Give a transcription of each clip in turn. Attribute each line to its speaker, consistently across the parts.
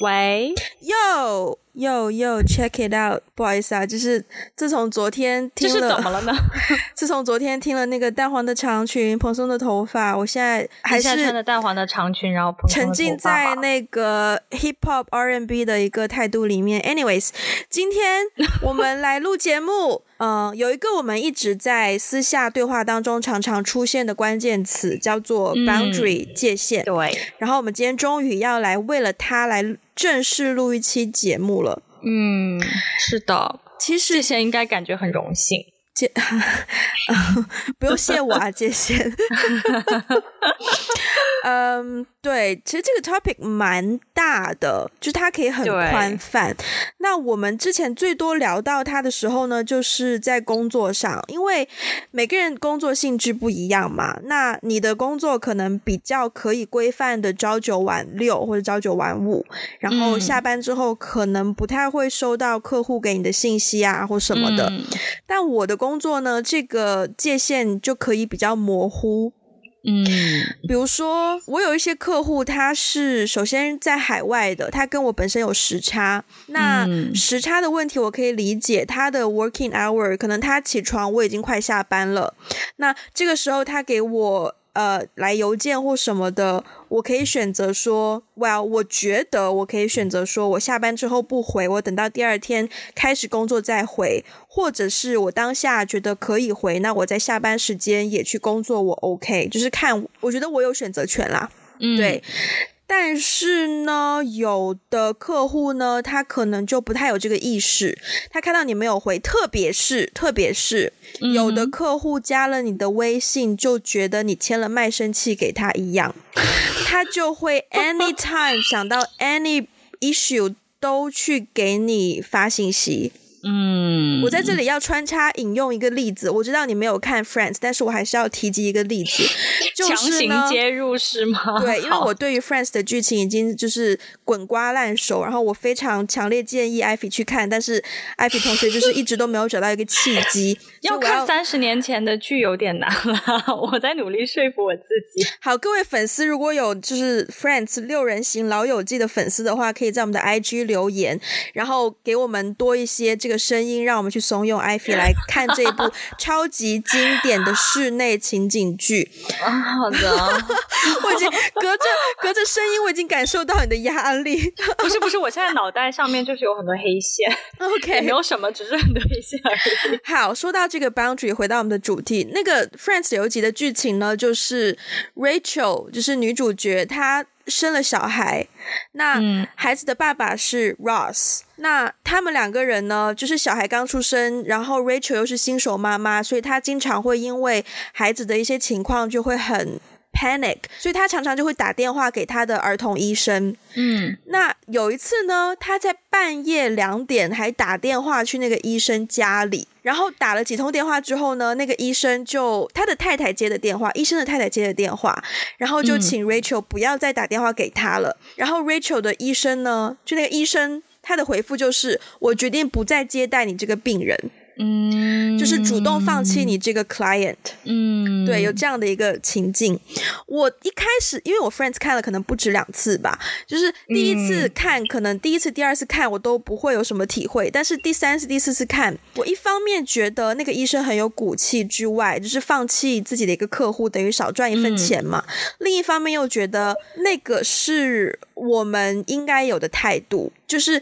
Speaker 1: 喂
Speaker 2: ，Yo Yo Yo，Check it out，不好意思啊，就是自从昨天听了，
Speaker 1: 这是怎么了呢？
Speaker 2: 自从昨天听了那个淡黄的长裙、蓬松的头发，我现在还是
Speaker 1: 穿着淡黄的长裙，然后
Speaker 2: 沉浸在那个 Hip Hop R&B 的一个态度里面。Anyways，今天 我们来录节目。嗯、呃，有一个我们一直在私下对话当中常常出现的关键词，叫做 boundary、嗯、界限。
Speaker 1: 对，
Speaker 2: 然后我们今天终于要来为了它来正式录一期节目了。
Speaker 1: 嗯，是的，
Speaker 2: 其实
Speaker 1: 界限应该感觉很荣幸。
Speaker 2: 界，不用谢我啊，谢谢。嗯，对，其实这个 topic 蛮大的，就是它可以很宽泛。那我们之前最多聊到它的时候呢，就是在工作上，因为每个人工作性质不一样嘛。那你的工作可能比较可以规范的朝九晚六或者朝九晚五，然后下班之后可能不太会收到客户给你的信息啊或什么的。嗯、但我的工作呢，这个界限就可以比较模糊。
Speaker 1: 嗯，
Speaker 2: 比如说，我有一些客户，他是首先在海外的，他跟我本身有时差。那时差的问题，我可以理解。他的 working hour 可能他起床，我已经快下班了。那这个时候，他给我。呃，来邮件或什么的，我可以选择说，Well，我觉得我可以选择说，我下班之后不回，我等到第二天开始工作再回，或者是我当下觉得可以回，那我在下班时间也去工作，我 OK，就是看，我觉得我有选择权啦，
Speaker 1: 嗯，
Speaker 2: 对。但是呢，有的客户呢，他可能就不太有这个意识。他看到你没有回，特别是特别是有的客户加了你的微信，就觉得你签了卖身契给他一样，他就会 anytime 想到 any issue 都去给你发信息。
Speaker 1: 嗯，
Speaker 2: 我在这里要穿插引用一个例子。我知道你没有看 Friends，但是我还是要提及一个例子，就是
Speaker 1: 强行接入是吗？
Speaker 2: 对，因为我对于 Friends 的剧情已经就是滚瓜烂熟，然后我非常强烈建议艾菲去看，但是艾菲同学就是一直都没有找到一个契机。
Speaker 1: 要，要看三十年前的剧有点难了，我在努力说服我自己。
Speaker 2: 好，各位粉丝，如果有就是 Friends 六人行老友记的粉丝的话，可以在我们的 IG 留言，然后给我们多一些这个。声音让我们去怂恿艾菲来看这一部 超级经典的室内情景剧
Speaker 1: 啊！好的，
Speaker 2: 我已经隔着隔着声音，我已经感受到你的压力。
Speaker 1: 不是不是，我现在脑袋上面就是有很多黑线。
Speaker 2: OK，
Speaker 1: 没有什么，只是很多黑线而已。
Speaker 2: 好，说到这个 boundary，回到我们的主题，那个 Friends 有一集的剧情呢，就是 Rachel，就是女主角，她。生了小孩，那孩子的爸爸是 Ross，嗯。那他们两个人呢，就是小孩刚出生，然后 Rachel 又是新手妈妈，所以她经常会因为孩子的一些情况就会很 panic，所以他常常就会打电话给他的儿童医生。
Speaker 1: 嗯，
Speaker 2: 那有一次呢，他在半夜两点还打电话去那个医生家里。然后打了几通电话之后呢，那个医生就他的太太接的电话，医生的太太接的电话，然后就请 Rachel 不要再打电话给他了。嗯、然后 Rachel 的医生呢，就那个医生，他的回复就是：我决定不再接待你这个病人。
Speaker 1: 嗯，
Speaker 2: 就是主动放弃你这个 client，
Speaker 1: 嗯，
Speaker 2: 对，有这样的一个情境。我一开始，因为我 friends 看了可能不止两次吧，就是第一次看，可能第一次、第二次看我都不会有什么体会，但是第三次、第四次看，我一方面觉得那个医生很有骨气之外，就是放弃自己的一个客户，等于少赚一份钱嘛。嗯、另一方面又觉得那个是我们应该有的态度。就是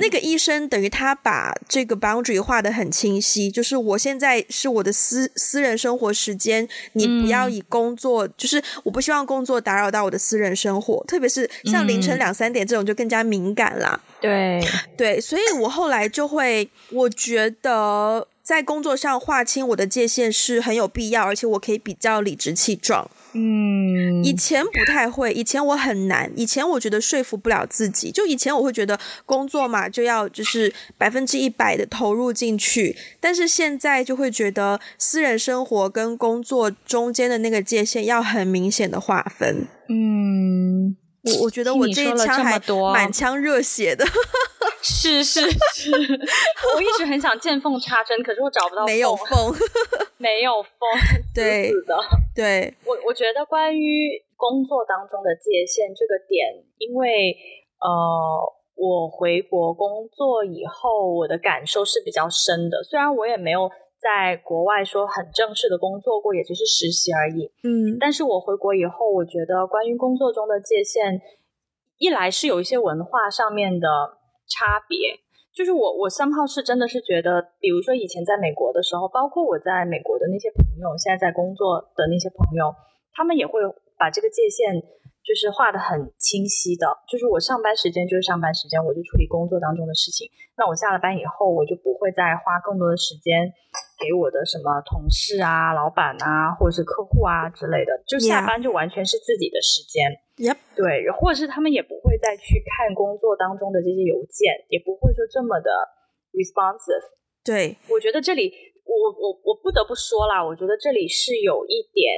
Speaker 2: 那个医生，等于他把这个 boundary 画的很清晰。就是我现在是我的私私人生活时间，你不要以工作，就是我不希望工作打扰到我的私人生活，特别是像凌晨两三点这种就更加敏感啦。
Speaker 1: 对
Speaker 2: 对，所以我后来就会，我觉得在工作上划清我的界限是很有必要，而且我可以比较理直气壮。
Speaker 1: 嗯，
Speaker 2: 以前不太会，以前我很难，以前我觉得说服不了自己，就以前我会觉得工作嘛就要就是百分之一百的投入进去，但是现在就会觉得私人生活跟工作中间的那个界限要很明显的划分。
Speaker 1: 嗯，
Speaker 2: 我我觉得我这一枪还满腔热血的。
Speaker 1: 是是是，我一直很想见缝插针，可是我找不到，
Speaker 2: 没有缝，
Speaker 1: 没有缝，
Speaker 2: 对
Speaker 1: 死死的。
Speaker 2: 对，
Speaker 1: 我我觉得关于工作当中的界限这个点，因为呃。我回国工作以后，我的感受是比较深的。虽然我也没有在国外说很正式的工作过，也只是实习而已。
Speaker 2: 嗯，
Speaker 1: 但是我回国以后，我觉得关于工作中的界限，一来是有一些文化上面的差别，就是我我 somehow 是真的是觉得，比如说以前在美国的时候，包括我在美国的那些朋友，现在在工作的那些朋友，他们也会把这个界限。就是画的很清晰的，就是我上班时间就是上班时间，我就处理工作当中的事情。那我下了班以后，我就不会再花更多的时间给我的什么同事啊、老板啊，或者是客户啊之类的。就下班就完全是自己的时间。
Speaker 2: Yep.
Speaker 1: 对，或者是他们也不会再去看工作当中的这些邮件，也不会说这么的 responsive。
Speaker 2: 对，
Speaker 1: 我觉得这里，我我我不得不说啦，我觉得这里是有一点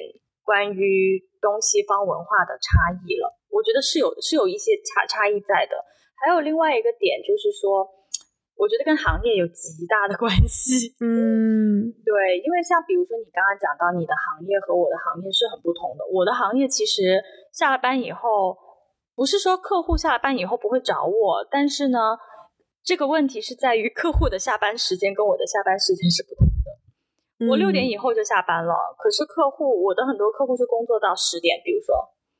Speaker 1: 关于。东西方文化的差异了，我觉得是有是有一些差差异在的。还有另外一个点就是说，我觉得跟行业有极大的关系。
Speaker 2: 嗯，
Speaker 1: 对，因为像比如说你刚刚讲到你的行业和我的行业是很不同的。我的行业其实下了班以后，不是说客户下了班以后不会找我，但是呢，这个问题是在于客户的下班时间跟我的下班时间是不同的。我六点以后就下班了，嗯，可是客户，我的很多客户是工作到十点，比如说，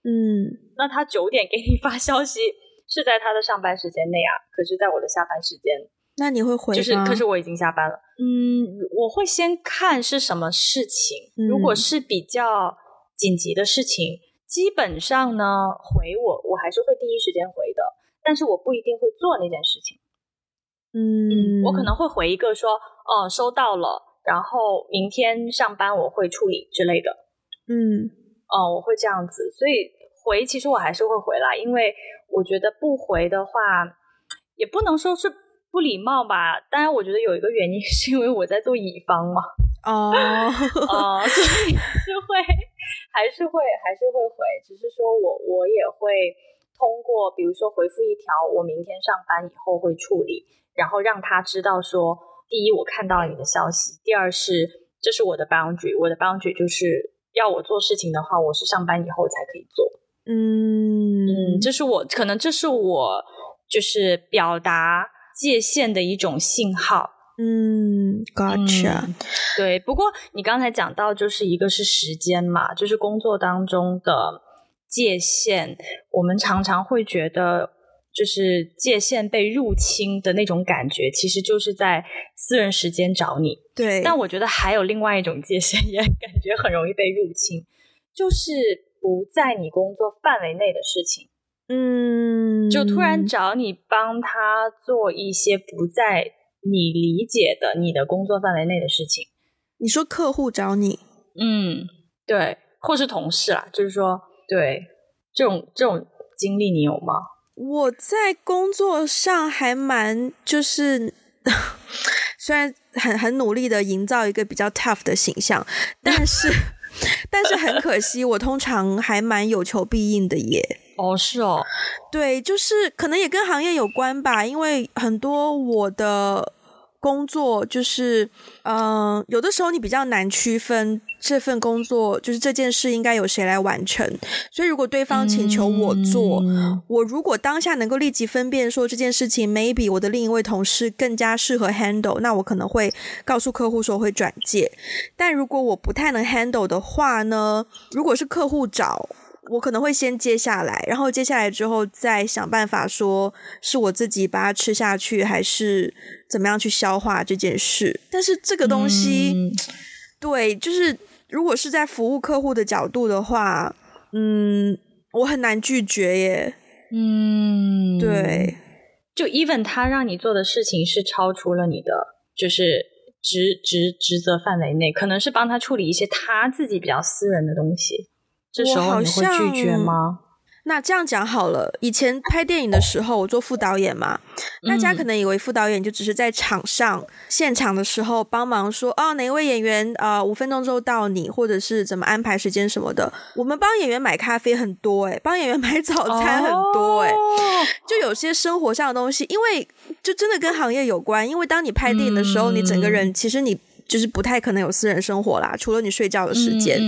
Speaker 2: 嗯，
Speaker 1: 那他九点给你发消息是在他的上班时间内啊，可是在我的下班时间，
Speaker 2: 那你会回？
Speaker 1: 就是，可是我已经下班了。嗯，我会先看是什么事情，嗯，如果是比较紧急的事情，基本上呢，回我我还是会第一时间回的，但是我不一定会做那件事情。
Speaker 2: 嗯，
Speaker 1: 我可能会回一个说，哦，收到了。然后明天上班我会处理之类的，
Speaker 2: 嗯，
Speaker 1: 哦、呃，我会这样子，所以回其实我还是会回来，因为我觉得不回的话，也不能说是不礼貌吧。当然，我觉得有一个原因是因为我在做乙方嘛，
Speaker 2: 哦，
Speaker 1: 哦，所以是会还是会还是会回，只是说我我也会通过，比如说回复一条，我明天上班以后会处理，然后让他知道说。第一，我看到了你的消息；第二是，这是我的 boundary，我的 boundary 就是要我做事情的话，我是上班以后才可以做。
Speaker 2: 嗯
Speaker 1: 嗯，这是我可能这是我就是表达界限的一种信号。
Speaker 2: 嗯，Gotcha。
Speaker 1: 嗯，对，不过你刚才讲到，就是一个是时间嘛，就是工作当中的界限，我们常常会觉得。就是界限被入侵的那种感觉，其实就是在私人时间找你。
Speaker 2: 对，
Speaker 1: 但我觉得还有另外一种界限，也 感觉很容易被入侵，就是不在你工作范围内的事情。
Speaker 2: 嗯，
Speaker 1: 就突然找你帮他做一些不在你理解的你的工作范围内的事情。
Speaker 2: 你说客户找你？
Speaker 1: 嗯，对，或是同事啦，就是说，对，这种这种经历你有吗？
Speaker 2: 我在工作上还蛮就是，虽然很很努力的营造一个比较 tough 的形象，但是 但是很可惜，我通常还蛮有求必应的耶。
Speaker 1: 哦，是哦，
Speaker 2: 对，就是可能也跟行业有关吧，因为很多我的。工作就是，嗯、呃，有的时候你比较难区分这份工作，就是这件事应该由谁来完成。所以如果对方请求我做，嗯、我如果当下能够立即分辨说这件事情，maybe 我的另一位同事更加适合 handle，那我可能会告诉客户说会转介。但如果我不太能 handle 的话呢，如果是客户找。我可能会先接下来，然后接下来之后再想办法说，是我自己把它吃下去，还是怎么样去消化这件事。但是这个东西，嗯、对，就是如果是在服务客户的角度的话，嗯，我很难拒绝耶。
Speaker 1: 嗯，
Speaker 2: 对，
Speaker 1: 就 even 他让你做的事情是超出了你的，就是职职职责范围内，可能是帮他处理一些他自己比较私人的东西。这时候你会拒绝吗？
Speaker 2: 那这样讲好了，以前拍电影的时候，我做副导演嘛，大家可能以为副导演就只是在场上现场的时候帮忙说，哦，哪一位演员啊五分钟之后到你，或者是怎么安排时间什么的。我们帮演员买咖啡很多诶，帮演员买早餐很多诶，就有些生活上的东西，因为就真的跟行业有关，因为当你拍电影的时候，你整个人其实你。就是不太可能有私人生活啦，除了你睡觉的
Speaker 1: 时间，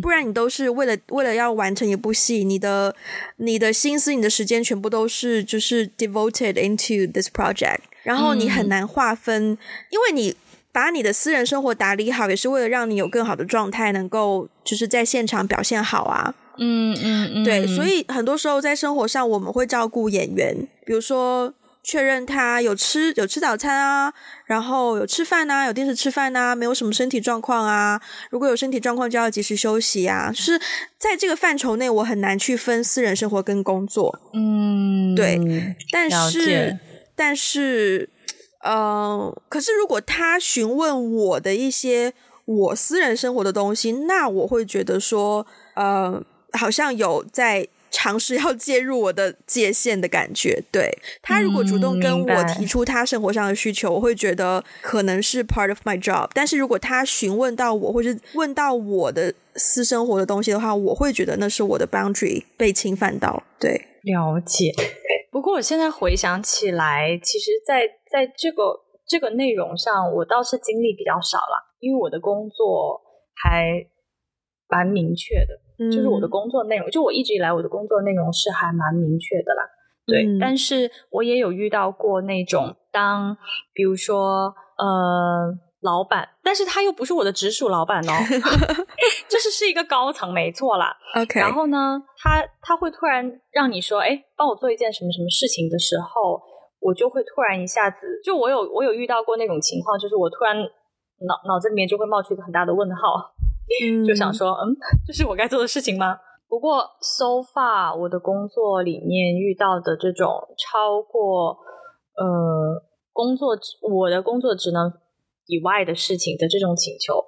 Speaker 2: 不然你都是为了为了要完成一部戏，你的你的心思、你的时间全部都是就是 devoted into this project，然后你很难划分，嗯、因为你把你的私人生活打理好，也是为了让你有更好的状态，能够就是在现场表现好啊。
Speaker 1: 嗯嗯嗯，
Speaker 2: 对，所以很多时候在生活上，我们会照顾演员，比如说确认他有吃有吃早餐啊，然后有吃饭啊，有定时吃饭啊，没有什么身体状况啊，如果有身体状况就要及时休息啊。就是在这个范畴内，我很难去分私人生活跟工作。
Speaker 1: 嗯，
Speaker 2: 对，但是但是，呃，可是如果他询问我的一些我私人生活的东西，那我会觉得说，呃。好像有在尝试要介入我的界限的感觉。对，他如果主动跟我提出他生活上的需求，嗯，我会觉得可能是 part of my job。但是如果他询问到我，或是问到我的私生活的东西的话，我会觉得那是我的 boundary 被侵犯到。对，
Speaker 1: 了解。不过我现在回想起来，其实在，在在这个这个内容上，我倒是经历比较少了，因为我的工作还蛮明确的。就是我的工作内容，就我一直以来我的工作内容是还蛮明确的啦，对。嗯、但是我也有遇到过那种当，比如说呃，老板，但是他又不是我的直属老板哦 就是是一个高层，没错啦。
Speaker 2: OK。
Speaker 1: 然后呢，他他会突然让你说，哎，帮我做一件什么什么事情的时候，我就会突然一下子，就我有我有遇到过那种情况，就是我突然脑脑子里面就会冒出一个很大的问号。就想说，嗯，这是我该做的事情吗？不过，so far 我的工作里面遇到的这种超过呃工作我的工作职能以外的事情的这种请求，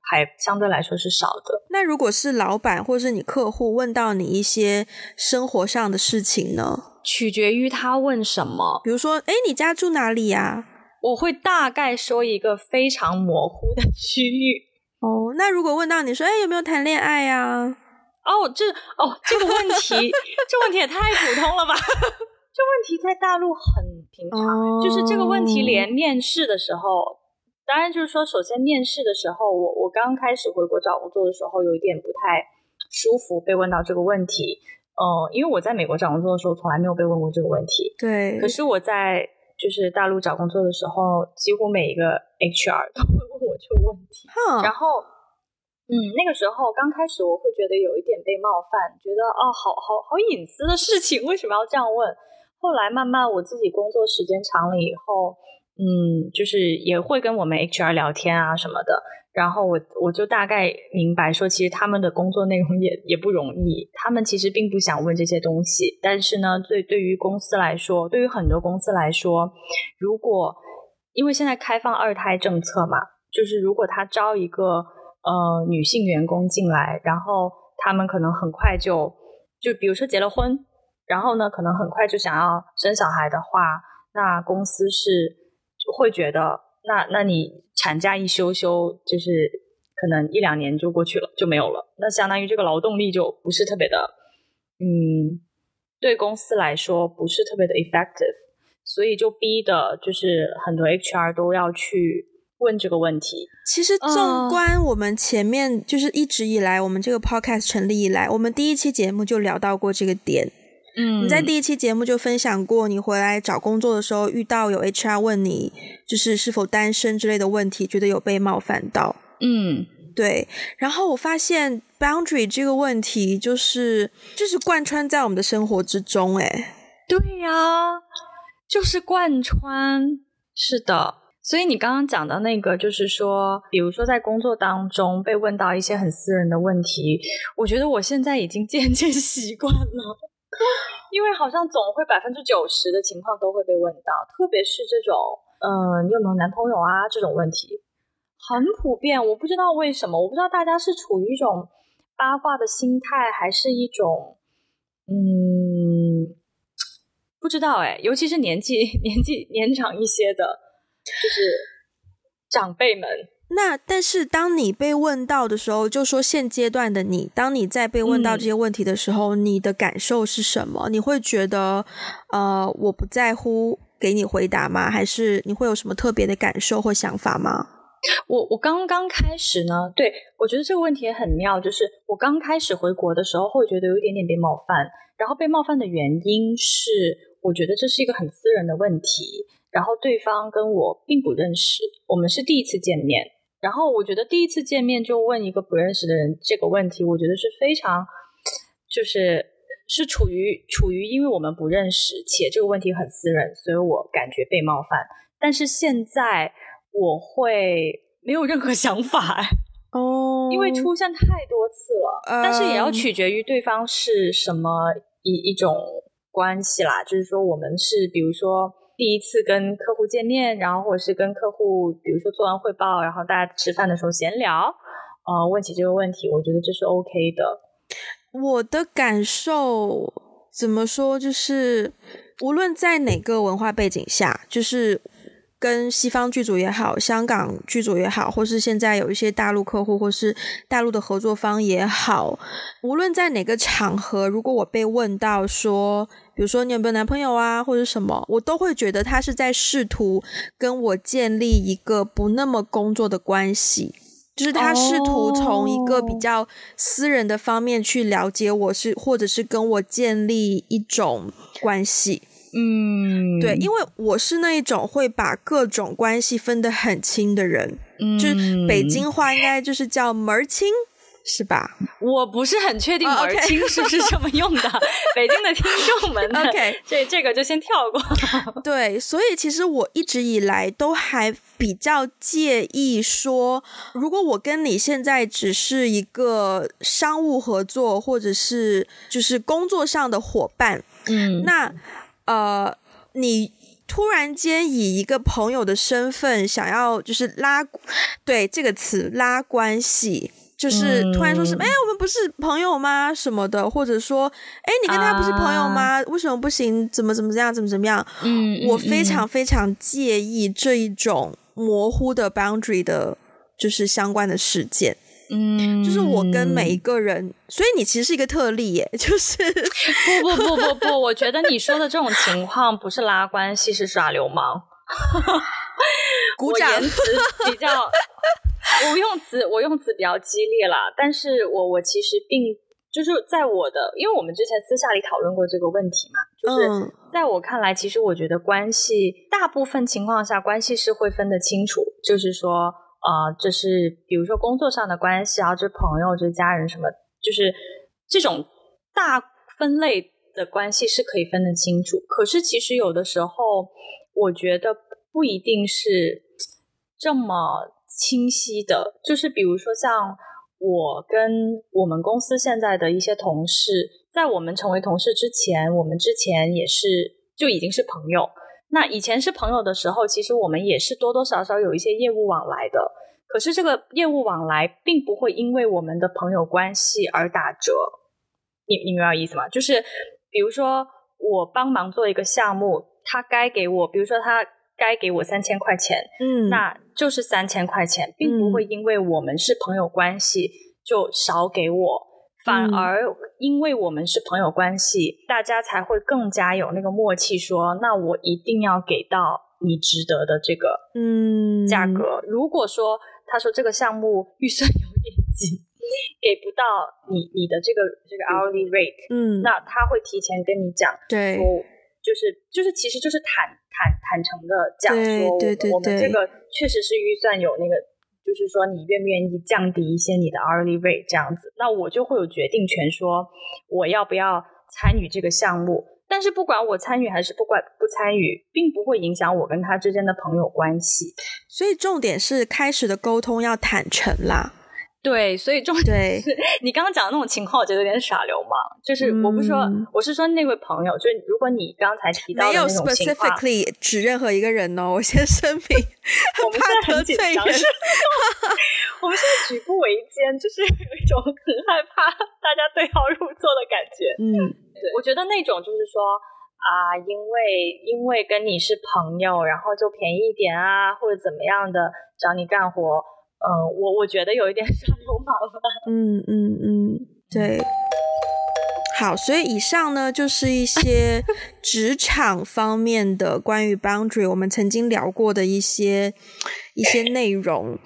Speaker 1: 还相对来说是少的。
Speaker 2: 那如果是老板或是你客户问到你一些生活上的事情呢？
Speaker 1: 取决于他问什么。
Speaker 2: 比如说，哎，你家住哪里呀？
Speaker 1: 我会大概说一个非常模糊的区域。
Speaker 2: 哦，那如果问到你说，哎，有没有谈恋爱呀、啊？
Speaker 1: 哦，这哦，这个问题，这问题也太普通了吧？这问题在大陆很平常，哦、就是这个问题连面试的时候，当然就是说，首先面试的时候，我我刚开始回国找工作的时候，有一点不太舒服，被问到这个问题。嗯、呃，因为我在美国找工作的时候，从来没有被问过这个问题。
Speaker 2: 对。
Speaker 1: 可是我在就是大陆找工作的时候，几乎每一个 HR 都会问我这个问题。
Speaker 2: Huh.
Speaker 1: 然后，嗯，那个时候刚开始我会觉得有一点被冒犯，觉得哦，好好好隐私的事情，为什么要这样问？后来慢慢我自己工作时间长了以后，嗯，就是也会跟我们 HR 聊天啊什么的。然后我我就大概明白说，其实他们的工作内容也也不容易，他们其实并不想问这些东西。但是呢，对对于公司来说，对于很多公司来说，如果因为现在开放二胎政策嘛，就是如果他招一个呃女性员工进来，然后他们可能很快就就比如说结了婚，然后呢，可能很快就想要生小孩的话，那公司是会觉得。那那你产假一休休，就是可能一两年就过去了，就没有了。那相当于这个劳动力就不是特别的，嗯，对公司来说不是特别的 effective，所以就逼的就是很多 HR 都要去问这个问题。
Speaker 2: 其实纵观我们前面，就是一直以来我们这个 podcast 成立以来，我们第一期节目就聊到过这个点。
Speaker 1: 嗯，
Speaker 2: 你在第一期节目就分享过，你回来找工作的时候遇到有 HR 问你，就是是否单身之类的问题，觉得有被冒犯到。
Speaker 1: 嗯，
Speaker 2: 对。然后我发现 boundary 这个问题，就是就是贯穿在我们的生活之中。哎，
Speaker 1: 对呀，就是贯穿。是的。所以你刚刚讲的那个，就是说，比如说在工作当中被问到一些很私人的问题，我觉得我现在已经渐渐 习惯了。因为好像总会百分之九十的情况都会被问到，特别是这种，嗯、你有没有男朋友啊？这种问题很普遍。我不知道为什么，我不知道大家是处于一种八卦的心态，还是一种，嗯，不知道哎。尤其是年纪 年纪年长一些的，就是长辈们。
Speaker 2: 那但是当你被问到的时候，就说现阶段的你，当你在被问到这些问题的时候，嗯、你的感受是什么？你会觉得，呃，我不在乎给你回答吗？还是你会有什么特别的感受或想法吗？
Speaker 1: 我我刚刚开始呢，对，我觉得这个问题也很妙，就是我刚开始回国的时候会觉得有一点点被冒犯，然后被冒犯的原因是我觉得这是一个很私人的问题，然后对方跟我并不认识，我们是第一次见面，然后我觉得第一次见面就问一个不认识的人这个问题，我觉得是非常就是是处于处于因为我们不认识且这个问题很私人，所以我感觉被冒犯，但是现在。我会没有任何 想法
Speaker 2: 哦，
Speaker 1: 因为出现太多次了，嗯、但是也要取决于对方是什么一一种关系啦。就是说，我们是比如说第一次跟客户见面，然后或者是跟客户，比如说做完汇报，然后大家吃饭的时候闲聊，呃，问起这个问题，我觉得这是 OK 的。
Speaker 2: 我的感受怎么说？就是无论在哪个文化背景下，就是。跟西方剧组也好，香港剧组也好，或是现在有一些大陆客户，或是大陆的合作方也好，无论在哪个场合，如果我被问到说，比如说你有没有男朋友啊，或者什么，我都会觉得他是在试图跟我建立一个不那么工作的关系，就是他试图从一个比较私人的方面去了解我是，是或者是跟我建立一种关系。
Speaker 1: 嗯，
Speaker 2: 对，因为我是那一种会把各种关系分得很清的人，嗯，就是北京话应该就是叫门儿清，是吧？
Speaker 1: 我不是很确定门儿清是不是这么用的，oh, okay. 北京的听众们，OK，这这个就先跳过。
Speaker 2: 对，所以其实我一直以来都还比较介意说，如果我跟你现在只是一个商务合作，或者是就是工作上的伙伴，嗯，那。呃，你突然间以一个朋友的身份想要就是拉，对这个词拉关系，就是突然说什么，哎、嗯，我们不是朋友吗？什么的，或者说，哎，你跟他不是朋友吗？啊、为什么不行？怎么怎么这样？怎么怎么样？嗯，我非常非常介意这一种模糊的 boundary 的，就是相关的事件。嗯，就是我跟每一个人，所以你其实是一个特例耶。就是
Speaker 1: 不不不不不，我觉得你说的这种情况不是拉关系，是耍流氓。
Speaker 2: 鼓掌。
Speaker 1: 我言辞比较，我用词我用词比较激烈啦，但是我我其实并就是在我的，因为我们之前私下里讨论过这个问题嘛，就是在我看来，其实我觉得关系大部分情况下关系是会分得清楚，就是说。啊、呃，就是比如说工作上的关系啊，这朋友、这家人什么，就是这种大分类的关系是可以分得清楚。可是其实有的时候，我觉得不一定是这么清晰的。就是比如说像我跟我们公司现在的一些同事，在我们成为同事之前，我们之前也是就已经是朋友。那以前是朋友的时候，其实我们也是多多少少有一些业务往来的。可是这个业务往来并不会因为我们的朋友关系而打折。你你明白我意思吗？就是比如说我帮忙做一个项目，他该给我，比如说他该给我三千块钱，嗯，那就是三千块钱，并不会因为我们是朋友关系就少给我。反而因为我们是朋友关系，嗯，大家才会更加有那个默契说，说那我一定要给到你值得的这个嗯。价格。嗯，如果说他说这个项目预算有点紧，给不到你你的这个这个 hourly rate，嗯，那他会提前跟你讲，对，就是就是其实就是坦坦坦诚的讲说，对对对对，我们这个确实是预算有那个。就是说，你愿不愿意降低一些你的 hourly rate 这样子，那我就会有决定权，说我要不要参与这个项目。但是不管我参与还是不管不参与，并不会影响我跟他之间的朋友关系。
Speaker 2: 所以重点是开始的沟通要坦诚啦。
Speaker 1: 对，所以重点是你刚刚讲的那种情况，我觉得有点耍流氓。就是我不是说，嗯、我是说那位朋友，就是如果你刚才提到的那种情况，没有
Speaker 2: specifically 指任何一个人哦，我先声明，很怕得罪人。
Speaker 1: 我们现在举步维艰，就是有一种很害怕大家对号入座的感觉。嗯，对，我觉得那种就是说啊，因为因为跟你是朋友，然后就便宜一点啊，或者怎么样的找你干活。嗯，我我觉得有一点耍流氓了。
Speaker 2: 嗯嗯嗯，对。好，所以以上呢就是一些 职场方面的关于 boundary 我们曾经聊过的一些一些内容。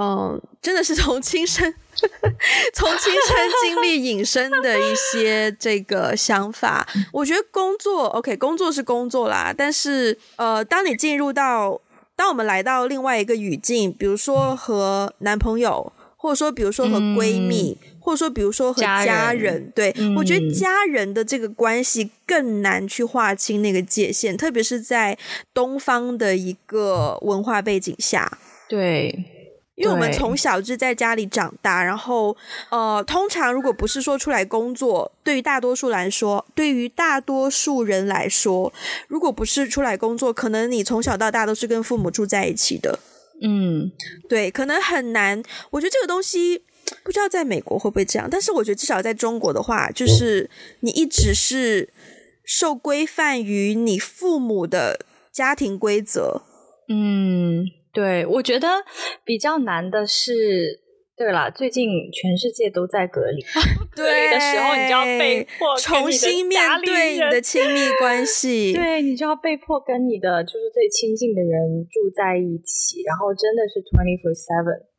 Speaker 2: 嗯，真的是从亲身 从亲身经历引申的一些 这个想法。我觉得工作 OK，工作是工作啦，但是呃，当你进入到当我们来到另外一个语境，比如说和男朋友，或者说比如说和闺蜜，嗯、或者说比如说和家人，家人对、嗯、我觉得家人的这个关系更难去划清那个界限，特别是在东方的一个文化背景下，
Speaker 1: 对。
Speaker 2: 因为我们从小就在家里长大，然后呃，通常如果不是说出来工作，对于大多数来说，对于大多数人来说，如果不是出来工作，可能你从小到大都是跟父母住在一起的。
Speaker 1: 嗯，
Speaker 2: 对，可能很难。我觉得这个东西不知道在美国会不会这样，但是我觉得至少在中国的话，就是你一直是受规范于你父母的家庭规则。
Speaker 1: 嗯。对，我觉得比较难的是，对了，最近全世界都在隔离，隔离的时候你就要被迫
Speaker 2: 重新面对你的亲密关系，
Speaker 1: 对，你就要被迫跟你的就是最亲近的人住在一起，然后真的是 twenty four seven。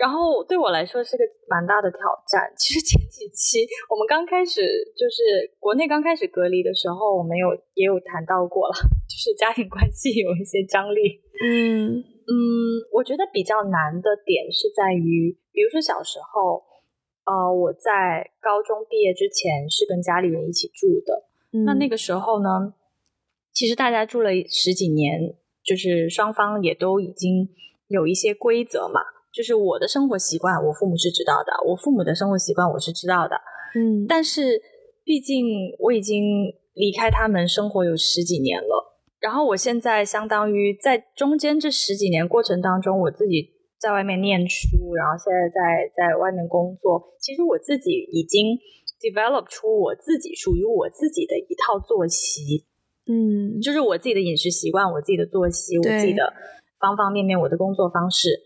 Speaker 1: 然后对我来说是个蛮大的挑战。其实前几期我们刚开始就是国内刚开始隔离的时候，我们有也有谈到过了，就是家庭关系有一些张力。
Speaker 2: 嗯
Speaker 1: 嗯，我觉得比较难的点是在于，比如说小时候，呃，我在高中毕业之前是跟家里人一起住的。嗯、那那个时候呢，其实大家住了十几年，就是双方也都已经有一些规则嘛。就是我的生活习惯，我父母是知道的；我父母的生活习惯，我是知道的。
Speaker 2: 嗯，
Speaker 1: 但是毕竟我已经离开他们生活有十几年了，然后我现在相当于在中间这十几年过程当中，我自己在外面念书，然后现在在在外面工作。其实我自己已经 develop 出我自己属于我自己的一套作息。
Speaker 2: 嗯，
Speaker 1: 就是我自己的饮食习惯，我自己的作息，我自己的方方面面，我的工作方式。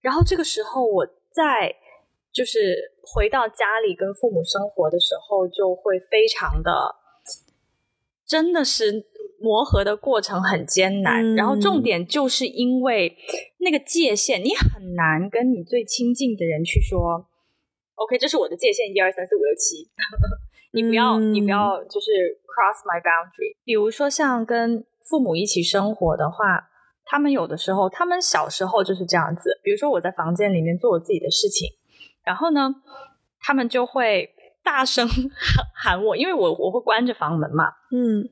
Speaker 1: 然后这个时候，我在就是回到家里跟父母生活的时候，就会非常的，真的是磨合的过程很艰难。嗯、然后重点就是因为那个界限，你很难跟你最亲近的人去说、嗯、，OK，这是我的界限，一二三四五六七，你不要，嗯、你不要，就是 cross my boundary。比如说像跟父母一起生活的话。他们有的时候，他们小时候就是这样子。比如说，我在房间里面做我自己的事情，然后呢，他们就会大声 喊我，因为我我会关着房门嘛，
Speaker 2: 嗯，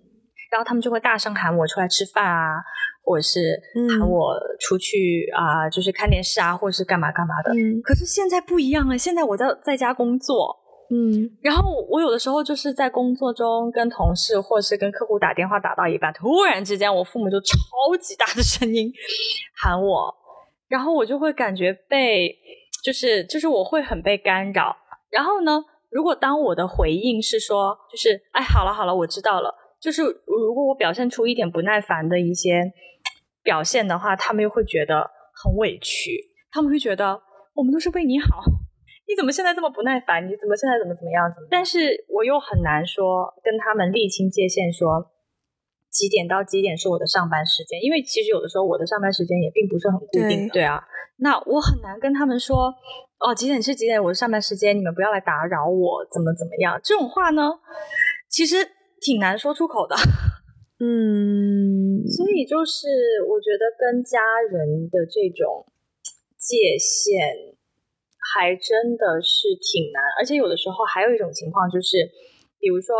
Speaker 1: 然后他们就会大声喊我出来吃饭啊，或者是喊我出去啊、嗯呃，就是看电视啊，或者是干嘛干嘛的。
Speaker 2: 嗯，
Speaker 1: 可是现在不一样了，现在我在在家工作。
Speaker 2: 嗯，
Speaker 1: 然后我有的时候就是在工作中跟同事或是跟客户打电话打到一半，突然之间我父母就超级大的声音喊我，然后我就会感觉被就是就是我会很被干扰。然后呢，如果当我的回应是说就是哎好了好了我知道了，就是如果我表现出一点不耐烦的一些表现的话，他们又会觉得很委屈，他们会觉得我们都是为你好。你怎么现在这么不耐烦？你怎么现在怎么怎么样？怎么？但是我又很难说跟他们厘清界限，说几点到几点是我的上班时间，因为其实有的时候我的上班时间也并不是很固定，对，对啊。那我很难跟他们说，哦，几点是几点，我的上班时间，你们不要来打扰我，怎么怎么样？这种话呢，其实挺难说出口的。
Speaker 2: 嗯，
Speaker 1: 所以就是我觉得跟家人的这种界限。还真的是挺难，而且有的时候还有一种情况就是，比如说，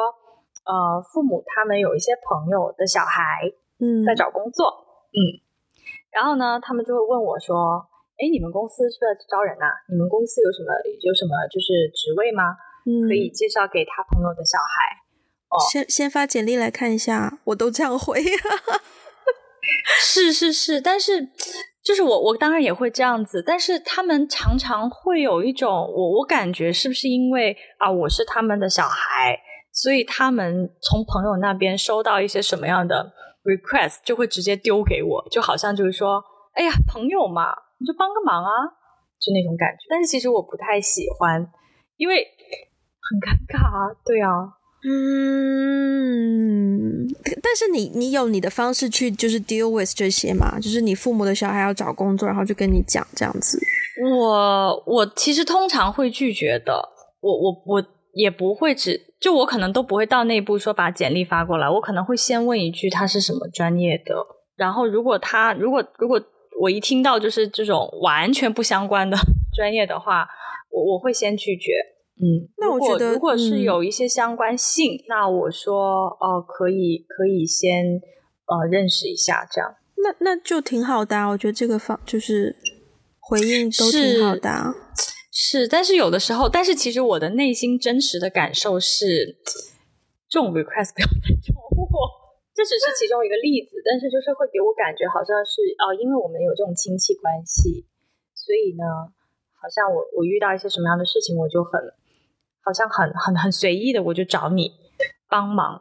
Speaker 1: 呃，父母他们有一些朋友的小孩，
Speaker 2: 嗯，在
Speaker 1: 找工作，嗯，嗯，然后呢，他们就会问我说：“哎，你们公司是不是在招人呐？你们公司有什么有什么就是职位吗？
Speaker 2: 嗯，
Speaker 1: 可以介绍给他朋友的小孩。”哦，
Speaker 2: 先先发简历来看一下，我都这样回。
Speaker 1: 是是是，但是。就是我，我当然也会这样子，但是他们常常会有一种，我我感觉是不是因为啊，我是他们的小孩，所以他们从朋友那边收到一些什么样的 request，就会直接丢给我，就好像就是说，哎呀，朋友嘛，你就帮个忙啊，就那种感觉。但是其实我不太喜欢，因为很尴尬啊，对啊，
Speaker 2: 嗯，但是你你有你的方式去就是 deal with 这些嘛？就是你父母的小孩要找工作，然后就跟你讲这样子。
Speaker 1: 我我其实通常会拒绝的，我我我也不会只就我可能都不会到那一步说把简历发过来，我可能会先问一句他是什么专业的，然后如果他如果如果我一听到就是这种完全不相关的 专业的话，我我会先拒绝。嗯，
Speaker 2: 那我觉得
Speaker 1: 如果是有一些相关性，嗯、那我说哦、呃，可以可以先呃认识一下这样，
Speaker 2: 那那就挺好的啊，我觉得这个方就是。回应都挺好的啊，
Speaker 1: 是，是，但是有的时候，但是其实我的内心真实的感受是，这种 request 不要再找我，这只是其中一个例子，但是就是会给我感觉好像是哦，因为我们有这种亲戚关系，所以呢，好像我我遇到一些什么样的事情，我就很好像很很很随意的我就找你帮忙。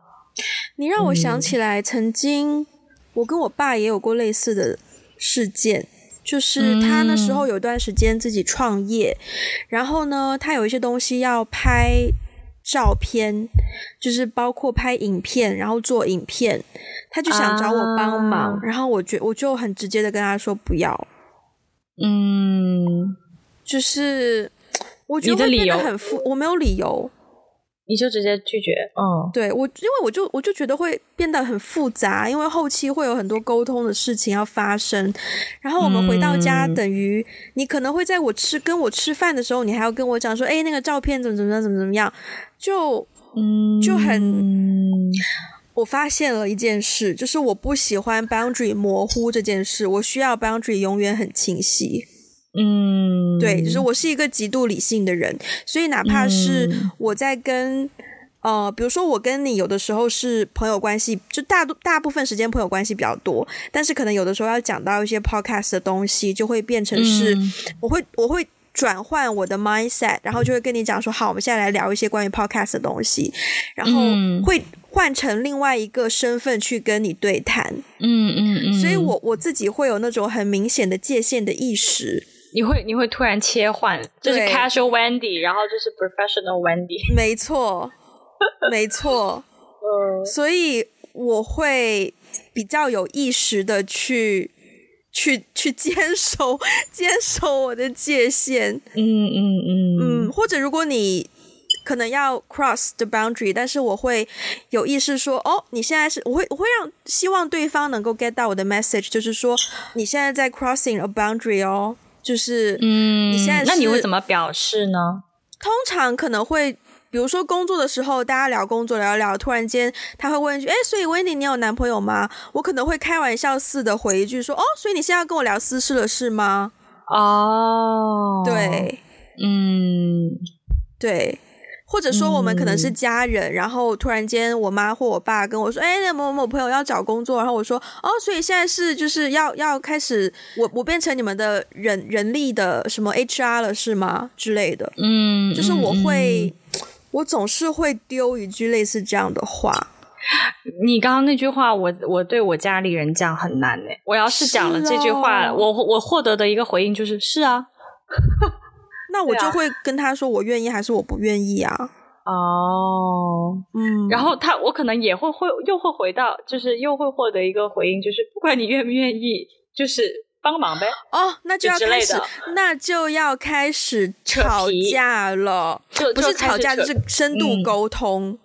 Speaker 2: 你让我想起来，曾经我跟我爸也有过类似的事件。就是他那时候有段时间自己创业，嗯、然后呢，他有一些东西要拍照片，就是包括拍影片，然后做影片，他就想找我帮忙，啊、然后我觉我就很直接的跟他说不要，
Speaker 1: 嗯，
Speaker 2: 就是我觉得会变得很复，我没有理由。
Speaker 1: 你就直接拒绝，嗯，
Speaker 2: 对我，因为我就我就觉得会变得很复杂，因为后期会有很多沟通的事情要发生，然后我们回到家，嗯、等于你可能会在我吃跟我吃饭的时候，你还要跟我讲说，哎，那个照片怎么怎么样，怎么怎么样，就嗯就很，我发现了一件事，就是我不喜欢 boundary 模糊这件事，我需要 boundary 永远很清晰。
Speaker 1: 嗯，
Speaker 2: 对，就是我是一个极度理性的人，所以哪怕是我在跟、嗯、呃，比如说我跟你有的时候是朋友关系，就大多大部分时间朋友关系比较多，但是可能有的时候要讲到一些 podcast 的东西，就会变成是、嗯、我会我会转换我的 mindset，然后就会跟你讲说，好，我们现在来聊一些关于 podcast 的东西，然后会换成另外一个身份去跟你对谈，
Speaker 1: 嗯嗯嗯，
Speaker 2: 所以我我自己会有那种很明显的界限的意识。
Speaker 1: 你会你会突然切换，就是 casual Wendy，然后就是 professional Wendy。
Speaker 2: 没错，没错。嗯，所以我会比较有意识的去去去坚守坚守我的界限。
Speaker 1: 嗯嗯嗯
Speaker 2: 嗯，或者如果你可能要 cross the boundary，但是我会有意识说，哦，你现在是我会我会让希望对方能够 get 到我的 message，就是说你现在在 crossing a boundary 哦。就是，嗯，你现在是，
Speaker 1: 那你会怎么表示呢？
Speaker 2: 通常可能会，比如说工作的时候，大家聊工作聊一聊，突然间他会问一句：“哎，所以 Wendy，你有男朋友吗？”我可能会开玩笑似的回一句说：“哦，所以你现在要跟我聊私事了是吗？”
Speaker 1: 哦，
Speaker 2: 对，
Speaker 1: 嗯，
Speaker 2: 对。或者说我们可能是家人，嗯、然后突然间我妈或我爸跟我说：“哎，那某某朋友要找工作。”然后我说：“哦，所以现在是就是要要开始，我我变成你们的人人力的什么 HR 了是吗？之类的。”
Speaker 1: 嗯，
Speaker 2: 就是我会，嗯、我总是会丢一句类似这样的话。
Speaker 1: 你刚刚那句话，我我对我家里人讲很难诶。我要是讲了这句话，哦、我我获得的一个回应就是：“是啊。”
Speaker 2: 那我就会跟他说，我愿意还是我不愿意啊？
Speaker 1: 哦，
Speaker 2: 嗯，
Speaker 1: 然后他，我可能也会会又会回到，就是又会获得一个回应，就是不管你愿不愿意，就是帮忙呗。
Speaker 2: 哦，那就要开始，那就要开始吵架了，就不是吵架，就是深度沟通。嗯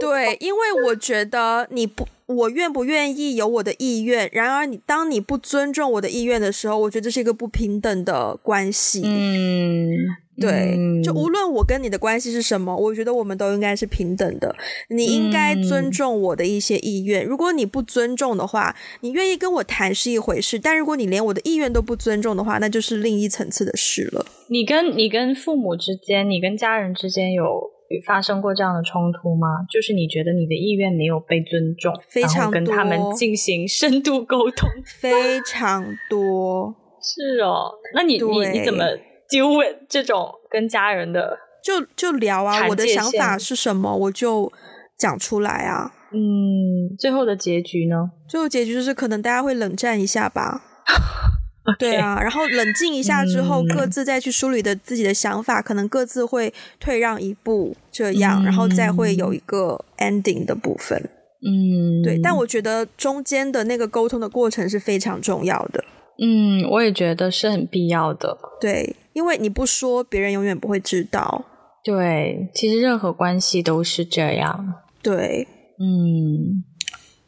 Speaker 2: 对，因为我觉得你不，我愿不愿意有我的意愿。然而，你当你不尊重我的意愿的时候，我觉得这是一个不平等的关系。
Speaker 1: 嗯，
Speaker 2: 对，
Speaker 1: 嗯、
Speaker 2: 就无论我跟你的关系是什么，我觉得我们都应该是平等的。你应该尊重我的一些意愿。如果你不尊重的话，你愿意跟我谈是一回事，但如果你连我的意愿都不尊重的话，那就是另一层次的事了。
Speaker 1: 你跟你跟父母之间，你跟家人之间有。发生过这样的冲突吗？就是你觉得你的意愿没有被尊重，
Speaker 2: 非常
Speaker 1: 跟他们进行深度沟通，
Speaker 2: 非常多。
Speaker 1: 是哦，那你你你怎么 deal with 这种跟家人的
Speaker 2: 就就聊啊？我的想法是什么，我就讲出来啊。
Speaker 1: 嗯，最后的结局呢？
Speaker 2: 最后结局就是可能大家会冷战一下吧。对啊，然后冷静一下之后，嗯、各自再去梳理的自己的想法，可能各自会退让一步，这样，嗯、然后再会有一个 ending 的部分。嗯，对。但我觉得中间的那个沟通的过程是非常重要的。
Speaker 1: 嗯，我也觉得是很必要的。
Speaker 2: 对，因为你不说，别人永远不会知道。
Speaker 1: 对，其实任何关系都是这样。
Speaker 2: 对，嗯。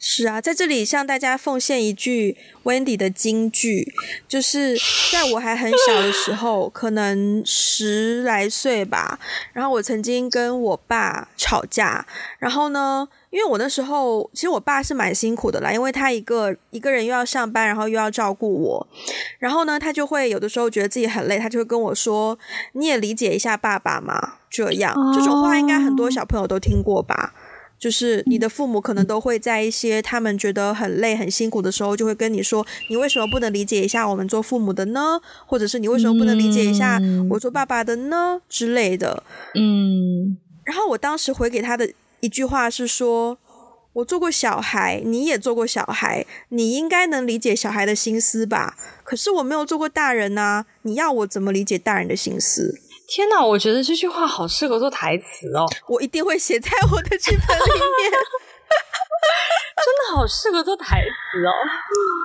Speaker 2: 是啊，在这里向大家奉献一句 Wendy 的金句，就是在我还很小的时候，可能十来岁吧，然后我曾经跟我爸吵架，然后呢，因为我那时候其实我爸是蛮辛苦的啦，因为他一个一个人又要上班，然后又要照顾我，然后呢，他就会有的时候觉得自己很累，他就会跟我说：“你也理解一下爸爸嘛。”这样，这种话应该很多小朋友都听过吧。就是你的父母可能都会在一些他们觉得很累、很辛苦的时候，就会跟你说：“你为什么不能理解一下我们做父母的呢？或者是你为什么不能理解一下我做爸爸的呢？”之类的。嗯。然后我当时回给他的一句话是说：“我做过小孩，你也做过小孩，你应该能理解小孩的心思吧？可是我没有做过大人啊，你要我怎么理解大人的心思？”
Speaker 1: 天哪，我觉得这句话好适合做台词哦！
Speaker 2: 我一定会写在我的剧本里面。
Speaker 1: 真的好适合做台词哦。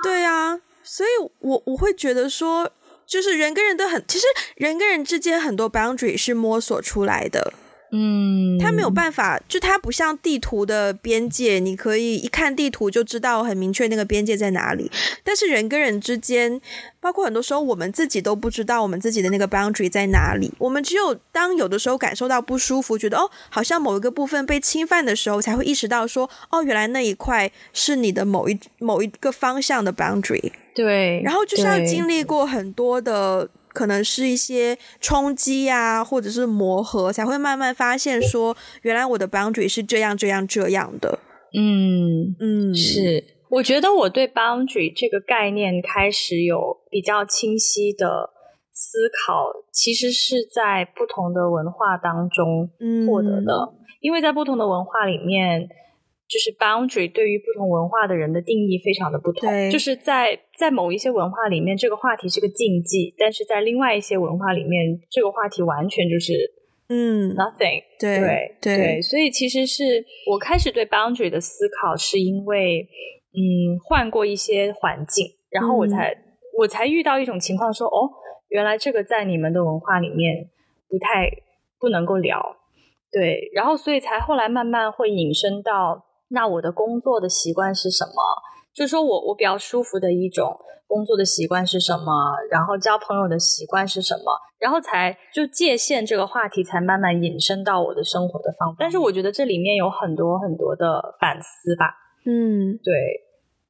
Speaker 2: 对啊，所以我我会觉得说，就是人跟人都很，其实人跟人之间很多 boundary 是摸索出来的。嗯，它没有办法，就它不像地图的边界，你可以一看地图就知道很明确那个边界在哪里。但是人跟人之间，包括很多时候我们自己都不知道我们自己的那个 boundary 在哪里。我们只有当有的时候感受到不舒服，觉得哦，好像某一个部分被侵犯的时候，才会意识到说，哦，原来那一块是你的某一某一个方向的 boundary。
Speaker 1: 对，
Speaker 2: 然后就是要经历过很多的。可能是一些冲击啊，或者是磨合，才会慢慢发现说，原来我的 boundary 是这样这样这样的。
Speaker 1: 嗯嗯，是。我觉得我对 boundary 这个概念开始有比较清晰的思考，其实是在不同的文化当中获得的，嗯、因为在不同的文化里面。就是 boundary 对于不同文化的人的定义非常的不同，对。就是在在某一些文化里面，这个话题是个禁忌，但是在另外一些文化里面，这个话题完全就是嗯。nothing，对对对，对，所以其实是我开始对 boundary 的思考，是因为嗯换过一些环境，然后我才、嗯、我才遇到一种情况说，说哦，原来这个在你们的文化里面不太不能够聊，对，然后所以才后来慢慢会引申到。那我的工作的习惯是什么？就是说我我比较舒服的一种工作的习惯是什么？然后交朋友的习惯是什么？然后才就界限这个话题才慢慢引申到我的生活的方法。但是我觉得这里面有很多很多的反思吧。嗯，对，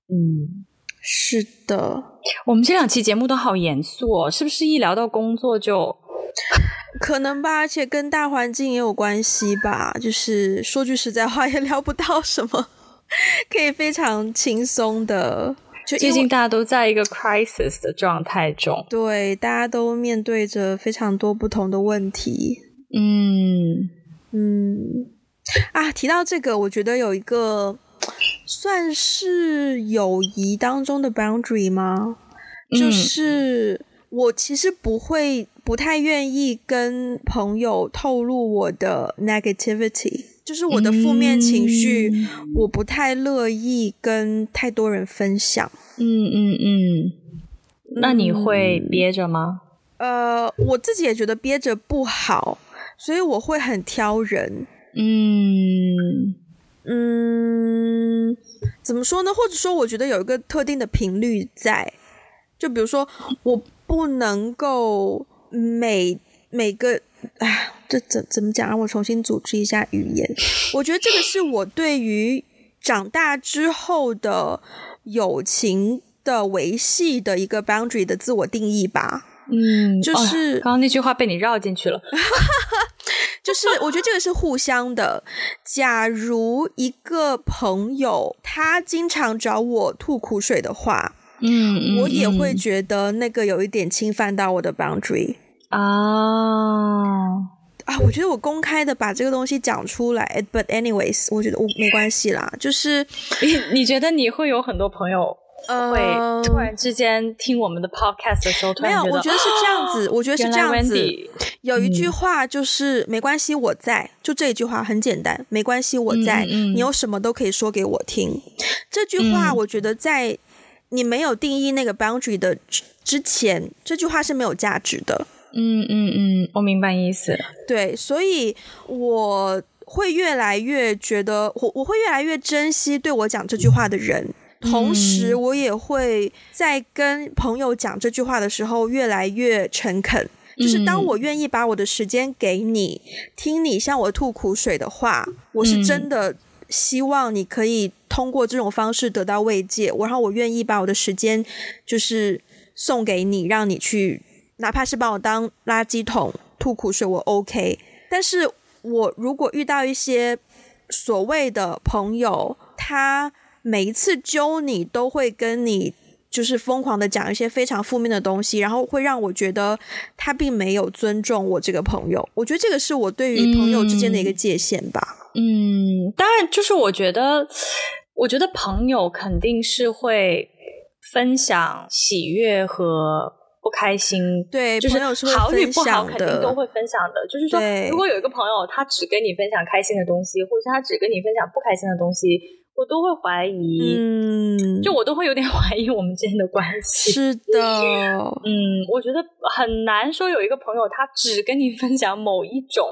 Speaker 1: 嗯，
Speaker 2: 是的。
Speaker 1: 我们这两期节目都好严肃哦，是不是一聊到工作就？
Speaker 2: 可能吧，而且跟大环境也有关系吧。就是说句实在话，也聊不到什么可以非常轻松的。就
Speaker 1: 最近大家都在一个 crisis 的状态中，
Speaker 2: 对，大家都面对着非常多不同的问题。
Speaker 1: 嗯
Speaker 2: 嗯啊，提到这个，我觉得有一个算是友谊当中的 boundary 吗？嗯、就是我其实不会。不太愿意跟朋友透露我的 negativity，就是我的负面情绪，嗯、我不太乐意跟太多人分享。
Speaker 1: 嗯嗯嗯，那你会憋着吗？
Speaker 2: 呃，我自己也觉得憋着不好，所以我会很挑人。
Speaker 1: 嗯
Speaker 2: 嗯，怎么说呢？或者说，我觉得有一个特定的频率在，就比如说，我不能够。每每个，哎，这怎怎么讲？让我重新组织一下语言。我觉得这个是我对于长大之后的友情的维系的一个 boundary 的自我定义吧。
Speaker 1: 嗯，
Speaker 2: 就是、
Speaker 1: 哦、刚刚那句话被你绕进去了。
Speaker 2: 就是我觉得这个是互相的。假如一个朋友他经常找我吐苦水的话，
Speaker 1: 嗯，嗯，
Speaker 2: 我也会觉得那个有一点侵犯到我的 boundary。
Speaker 1: 啊
Speaker 2: 啊！我觉得我公开的把这个东西讲出来，but anyways，我觉得我没关系啦。就是
Speaker 1: 你你觉得你会有很多朋友会突然之间听我们的 podcast 的时候，
Speaker 2: 没有，我觉得是这样子，我觉得是这样子。有一句话就是、嗯、没关系，我在，就这一句话很简单，没关系，我在，你有什么都可以说给我听。这句话，我觉得在你没有定义那个 boundary 的之前，这句话是没有价值的。
Speaker 1: 嗯嗯嗯，我明白意思。
Speaker 2: 对，所以我会越来越觉得，我我会越来越珍惜对我讲这句话的人。同时，我也会在跟朋友讲这句话的时候越来越诚恳。就是当我愿意把我的时间给你，听你向我吐苦水的话，我是真的希望你可以通过这种方式得到慰藉。我然后我愿意把我的时间就是送给你，让你去，哪怕是把我当垃圾桶吐苦水，我 OK。但是我如果遇到一些所谓的朋友，他。每一次揪你，都会跟你就是疯狂的讲一些非常负面的东西，然后会让我觉得他并没有尊重我这个朋友。我觉得这个是我对于朋友之间的一个界限吧。
Speaker 1: 嗯，当然，就是我觉得，我觉得朋友肯定是会分享喜悦和不开心，
Speaker 2: 对，
Speaker 1: 就是好与不好肯定都会分享的。就是
Speaker 2: 说，
Speaker 1: 如果有一个朋友他只跟你分享开心的东西，或者是他只跟你分享不开心的东西。我都会怀疑，嗯，就我都会有点 怀疑我们之间的关系。
Speaker 2: 是的，
Speaker 1: 嗯，我觉得很难说有一个朋友他只跟你分享某一种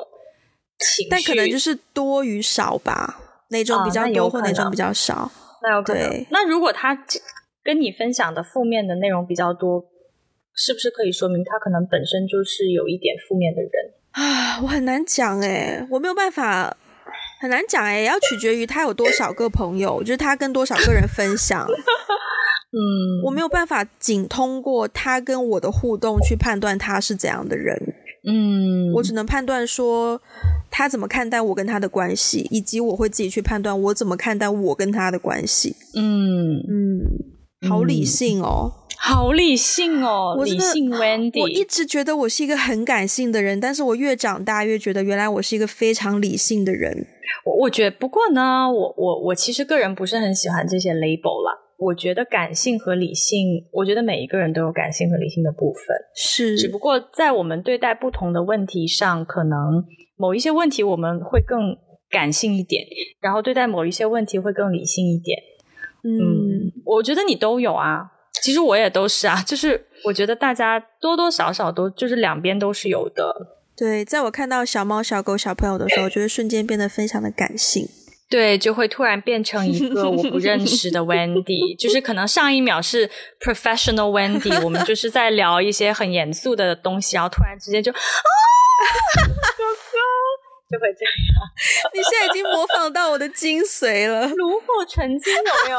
Speaker 1: 情绪，
Speaker 2: 但可能就是多与少吧，哪种比较多或哪种比较少，
Speaker 1: 那有可能。对那如果他跟你分享的负面的内容比较多，是不是可以说明他可能本身就是有一点负面的人
Speaker 2: 啊？我很难讲诶，我没有办法。很难讲哎，要取决于他有多少个朋友，就是他跟多少个人分享。嗯，我没有办法仅通过他跟我的互动去判断他是怎样的人。嗯，我只能判断说他怎么看待我跟他的关系，以及我会自己去判断我怎么看待我跟他的关系。嗯嗯，好理性哦。
Speaker 1: 好理性哦，理性 Wendy。
Speaker 2: 我一直觉得我是一个很感性的人，但是我越长大越觉得原来我是一个非常理性的人。
Speaker 1: 我我觉得，不过呢，我我我其实个人不是很喜欢这些 label 啦。我觉得感性和理性，我觉得每一个人都有感性和理性的部分，
Speaker 2: 是。
Speaker 1: 只不过在我们对待不同的问题上，可能某一些问题我们会更感性一点，然后对待某一些问题会更理性一点。嗯，嗯，我觉得你都有啊。其实我也都是啊，就是我觉得大家多多少少都就是两边都是有的。
Speaker 2: 对，在我看到小猫、小狗、小朋友的时候，就会瞬间变得非常的感性。
Speaker 1: 对，就会突然变成一个我不认识的 Wendy，就是可能上一秒是 professional Wendy，我们就是在聊一些很严肃的东西，然后突然之间就啊，哥哥，就会这样。
Speaker 2: 你现在已经模仿到我的精髓了，
Speaker 1: 炉火纯青有没有？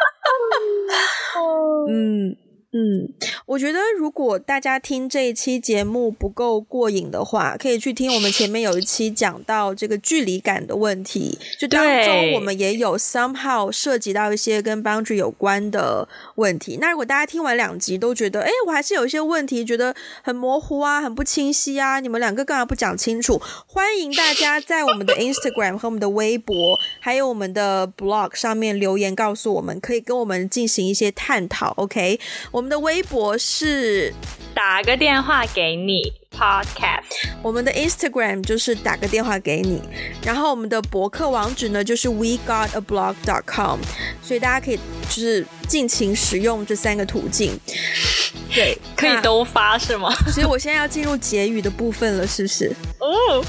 Speaker 2: 嗯。嗯，我觉得如果大家听这一期节目不够过瘾的话，可以去听我们前面有一期讲到这个距离感的问题，就当中我们也有 somehow 涉及到一些跟 boundary 有关的问题。那如果大家听完两集都觉得，哎，我还是有一些问题，觉得很模糊啊，很不清晰啊，你们两个干嘛不讲清楚？欢迎大家在我们的 Instagram 和我们的微博，还有我们的 blog 上面留言告诉我们，可以跟我们进行一些探讨。OK。我们的微博是
Speaker 1: 打个电话给你 Podcast，
Speaker 2: 我们的 Instagram 就是打个电话给你，然后我们的博客网址呢就是 we got a blog dot com，所以大家可以就是尽情使用这三个途径。对，
Speaker 1: 可以都发是吗？
Speaker 2: 所以我现在要进入结语的部分了，是不是？
Speaker 1: 哦。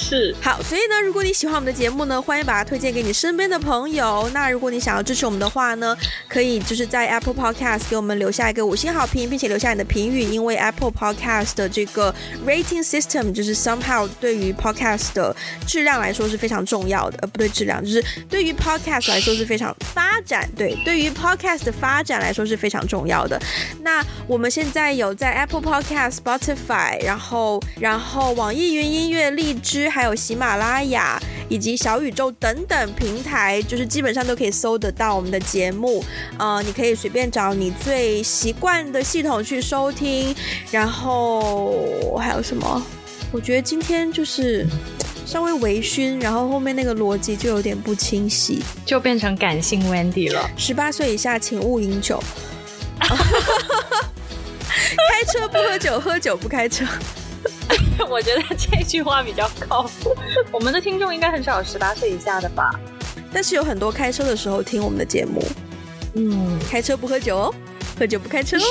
Speaker 1: 是
Speaker 2: 好，所以呢，如果你喜欢我们的节目呢，欢迎把它推荐给你身边的朋友。那如果你想要支持我们的话呢，可以就是在 Apple Podcast 给我们留下一个五星好评，并且留下你的评语。因为 Apple Podcast 的这个 rating system 就是 somehow 对于 Podcast 的质量来说是非常重要的。呃，不对，质量就是对于 Podcast 来说是非常发展。对，对于 Podcast 的发展来说是非常重要的。那我们现在有在 Apple Podcast、Spotify，然后然后网易云音乐、荔枝。还有喜马拉雅以及小宇宙等等平台，就是基本上都可以搜得到我们的节目。呃，你可以随便找你最习惯的系统去收听。然后还有什么？我觉得今天就是稍微微醺，然后后面那个逻辑就有点不清晰，
Speaker 1: 就变成感性 Wendy 了。
Speaker 2: 十八岁以下请勿饮酒，开车不喝酒，喝酒不开车。
Speaker 1: 我觉得这句话比较靠谱。我们的听众应该很少有十八岁以下的吧？
Speaker 2: 但是有很多开车的时候听我们的节目。嗯，开车不喝酒哦，喝酒不开车哦。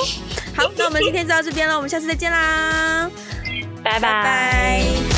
Speaker 2: 好，那我们今天就到这边了，我们下次再见啦，
Speaker 1: 拜拜。